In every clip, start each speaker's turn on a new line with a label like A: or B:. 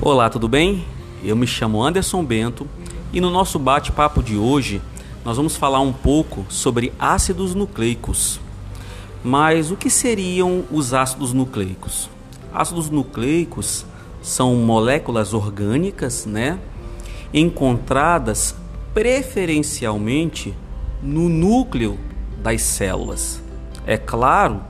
A: Olá, tudo bem? Eu me chamo Anderson Bento e no nosso bate-papo de hoje nós vamos falar um pouco sobre ácidos nucleicos. Mas o que seriam os ácidos nucleicos? Ácidos nucleicos são moléculas orgânicas, né, encontradas preferencialmente no núcleo das células. É claro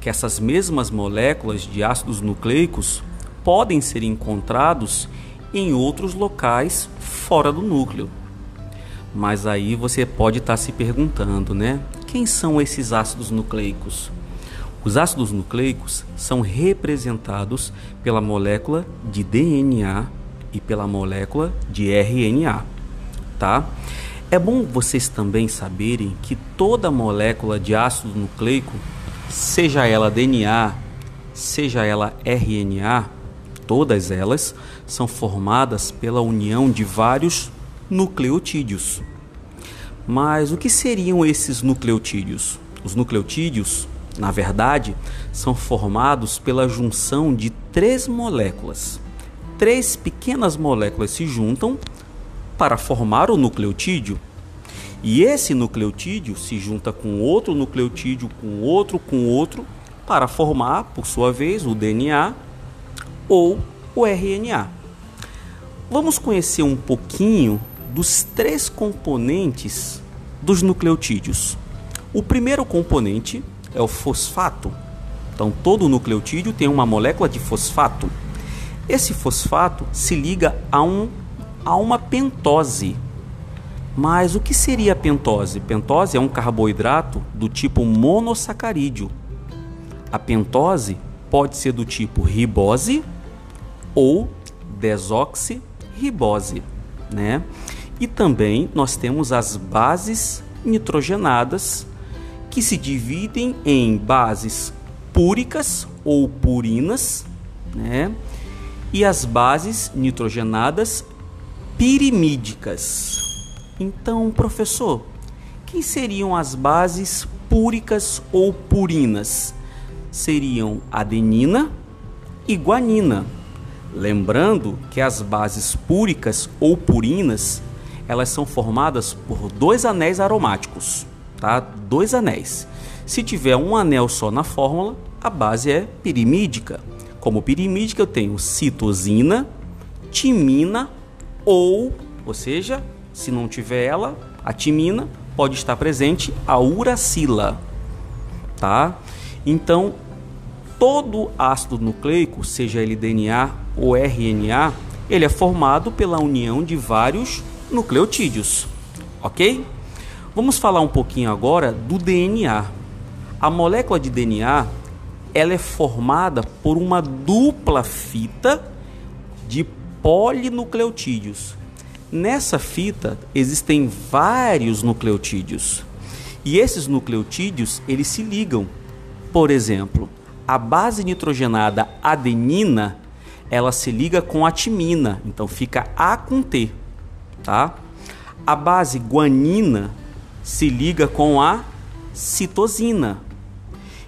A: que essas mesmas moléculas de ácidos nucleicos podem ser encontrados em outros locais fora do núcleo. Mas aí você pode estar se perguntando, né? Quem são esses ácidos nucleicos? Os ácidos nucleicos são representados pela molécula de DNA e pela molécula de RNA, tá? É bom vocês também saberem que toda molécula de ácido nucleico, seja ela DNA, seja ela RNA, todas elas são formadas pela união de vários nucleotídeos. Mas o que seriam esses nucleotídeos? Os nucleotídeos, na verdade, são formados pela junção de três moléculas. Três pequenas moléculas se juntam para formar o nucleotídeo. E esse nucleotídeo se junta com outro nucleotídeo, com outro, com outro, para formar, por sua vez, o DNA ou o RNA. Vamos conhecer um pouquinho dos três componentes dos nucleotídeos. O primeiro componente é o fosfato. Então, todo nucleotídeo tem uma molécula de fosfato. Esse fosfato se liga a, um, a uma pentose. Mas o que seria a pentose? Pentose é um carboidrato do tipo monossacarídeo. A pentose pode ser do tipo ribose ou desoxirribose, né? E também nós temos as bases nitrogenadas, que se dividem em bases púricas ou purinas, né? E as bases nitrogenadas pirimídicas. Então, professor, quem seriam as bases púricas ou purinas? Seriam adenina e guanina. Lembrando que as bases púricas ou purinas elas são formadas por dois anéis aromáticos, tá? Dois anéis. Se tiver um anel só na fórmula, a base é pirimídica. Como pirimídica, eu tenho citosina, timina ou, ou seja, se não tiver ela, a timina pode estar presente a uracila, tá? Então, todo ácido nucleico, seja ele DNA ou RNA, ele é formado pela união de vários nucleotídeos, ok? Vamos falar um pouquinho agora do DNA. A molécula de DNA ela é formada por uma dupla fita de polinucleotídeos. Nessa fita existem vários nucleotídeos e esses nucleotídeos eles se ligam. Por exemplo, a base nitrogenada adenina ela se liga com a timina, então fica A com T tá? A base guanina se liga com a citosina.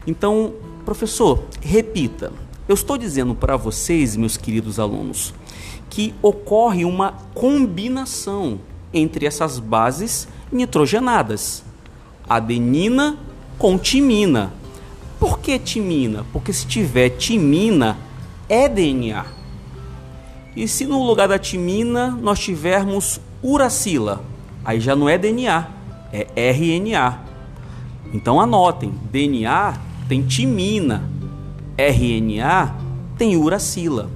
A: Então, professor, repita. Eu estou dizendo para vocês, meus queridos alunos, que ocorre uma combinação entre essas bases nitrogenadas. Adenina com timina. Por que timina? Porque se tiver timina, é DNA. E se no lugar da timina nós tivermos uracila, aí já não é DNA, é RNA. Então anotem, DNA tem timina, RNA tem uracila.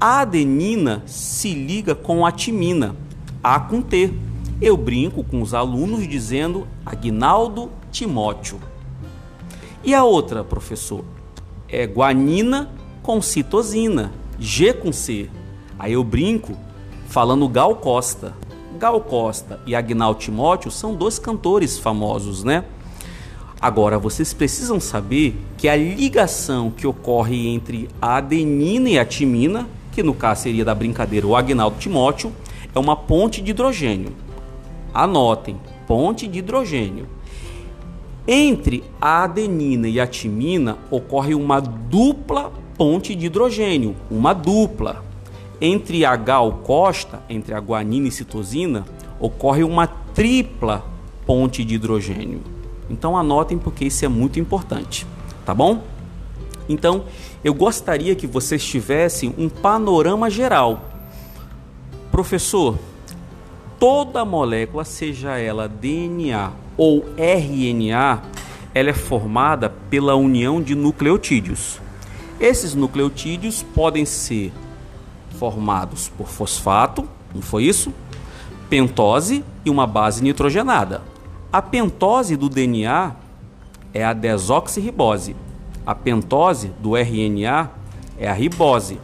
A: A adenina se liga com a timina, A com T. Eu brinco com os alunos dizendo Agnaldo Timóteo. E a outra, professor? É guanina com citosina, G com C. Aí eu brinco falando Gal Costa. Gal Costa e Agnaldo Timóteo são dois cantores famosos, né? Agora, vocês precisam saber que a ligação que ocorre entre a adenina e a timina, que no caso seria da brincadeira o Agnaldo Timóteo, é uma ponte de hidrogênio. Anotem, ponte de hidrogênio. Entre a adenina e a timina ocorre uma dupla ponte de hidrogênio, uma dupla. entre a gal costa, entre a guanina e citosina, ocorre uma tripla ponte de hidrogênio. Então anotem porque isso é muito importante, tá bom? Então, eu gostaria que vocês tivessem um panorama geral. Professor, toda molécula, seja ela DNA ou RNA, ela é formada pela união de nucleotídeos. Esses nucleotídeos podem ser formados por fosfato, não foi isso? Pentose e uma base nitrogenada. A pentose do DNA é a desoxirribose. A pentose do RNA é a ribose.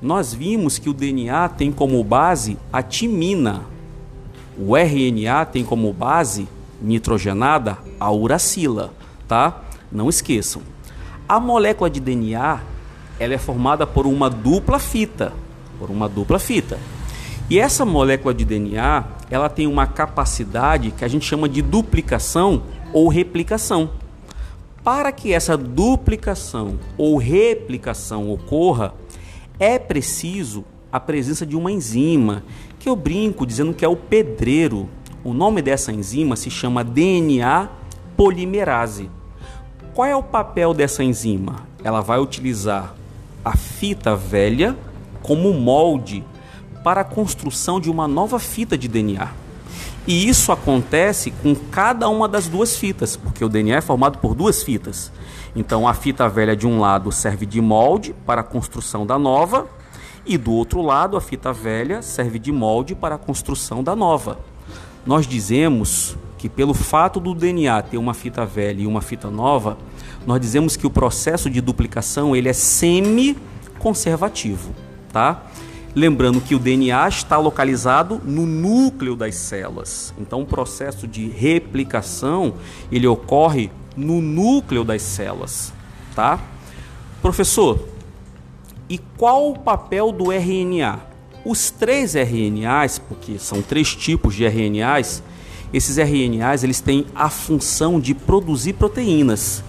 A: Nós vimos que o DNA tem como base a timina. O RNA tem como base nitrogenada a uracila, tá? Não esqueçam. A molécula de DNA, ela é formada por uma dupla fita, por uma dupla fita. E essa molécula de DNA, ela tem uma capacidade que a gente chama de duplicação ou replicação. Para que essa duplicação ou replicação ocorra, é preciso a presença de uma enzima, que eu brinco dizendo que é o pedreiro. O nome dessa enzima se chama DNA polimerase. Qual é o papel dessa enzima? Ela vai utilizar a fita velha como molde para a construção de uma nova fita de DNA. E isso acontece com cada uma das duas fitas, porque o DNA é formado por duas fitas. Então a fita velha de um lado serve de molde para a construção da nova, e do outro lado a fita velha serve de molde para a construção da nova. Nós dizemos que pelo fato do DNA ter uma fita velha e uma fita nova, nós dizemos que o processo de duplicação ele é semi-conservativo, tá? Lembrando que o DNA está localizado no núcleo das células. Então, o processo de replicação ele ocorre no núcleo das células, tá? Professor, e qual o papel do RNA? Os três RNAs, porque são três tipos de RNAs, esses RNAs eles têm a função de produzir proteínas.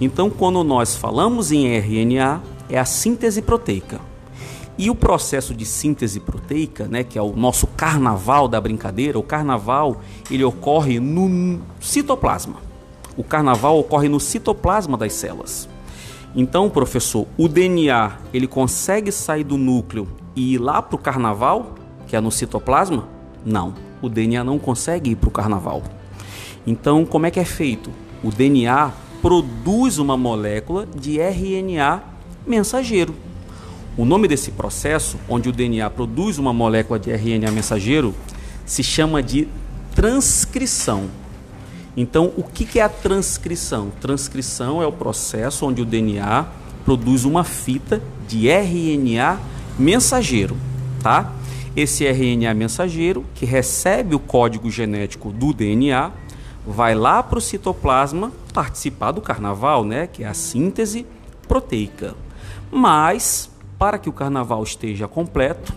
A: Então, quando nós falamos em RNA, é a síntese proteica. E o processo de síntese proteica, né, que é o nosso carnaval da brincadeira, o carnaval ele ocorre no citoplasma. O carnaval ocorre no citoplasma das células. Então, professor, o DNA ele consegue sair do núcleo e ir lá para o carnaval, que é no citoplasma? Não, o DNA não consegue ir para o carnaval. Então, como é que é feito? O DNA produz uma molécula de RNA mensageiro. O nome desse processo, onde o DNA produz uma molécula de RNA mensageiro, se chama de transcrição. Então, o que é a transcrição? Transcrição é o processo onde o DNA produz uma fita de RNA mensageiro, tá? Esse RNA mensageiro que recebe o código genético do DNA vai lá para o citoplasma participar do carnaval, né? Que é a síntese proteica. Mas para que o carnaval esteja completo,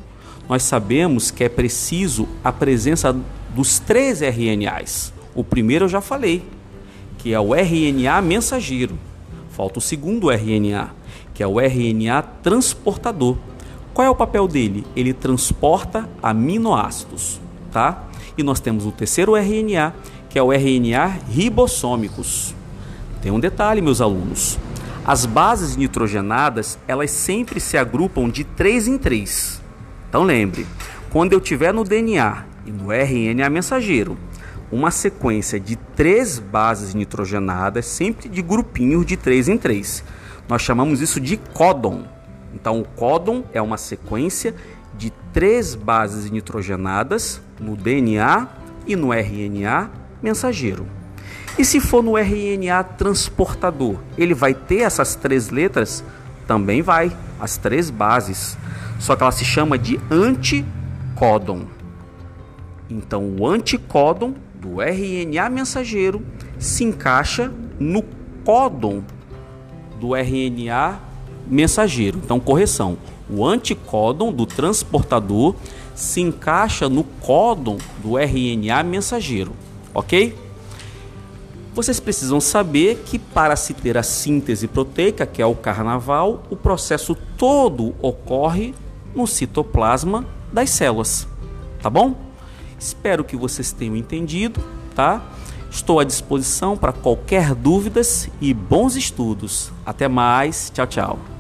A: nós sabemos que é preciso a presença dos três RNAs. O primeiro eu já falei, que é o RNA mensageiro. Falta o segundo RNA, que é o RNA transportador. Qual é o papel dele? Ele transporta aminoácidos, tá? E nós temos o terceiro RNA, que é o RNA ribossômicos. Tem um detalhe, meus alunos. As bases nitrogenadas, elas sempre se agrupam de 3 em 3. Então lembre, quando eu tiver no DNA e no RNA mensageiro uma sequência de três bases nitrogenadas, sempre de grupinhos de 3 em 3. Nós chamamos isso de códon. Então, o códon é uma sequência de três bases nitrogenadas no DNA e no RNA mensageiro. E se for no RNA transportador, ele vai ter essas três letras? Também vai, as três bases. Só que ela se chama de anticódon. Então, o anticódon do RNA mensageiro se encaixa no códon do RNA mensageiro. Então, correção: o anticódon do transportador se encaixa no códon do RNA mensageiro, ok? Vocês precisam saber que para se ter a síntese proteica, que é o carnaval, o processo todo ocorre no citoplasma das células. Tá bom? Espero que vocês tenham entendido, tá? Estou à disposição para qualquer dúvidas e bons estudos. Até mais. Tchau, tchau.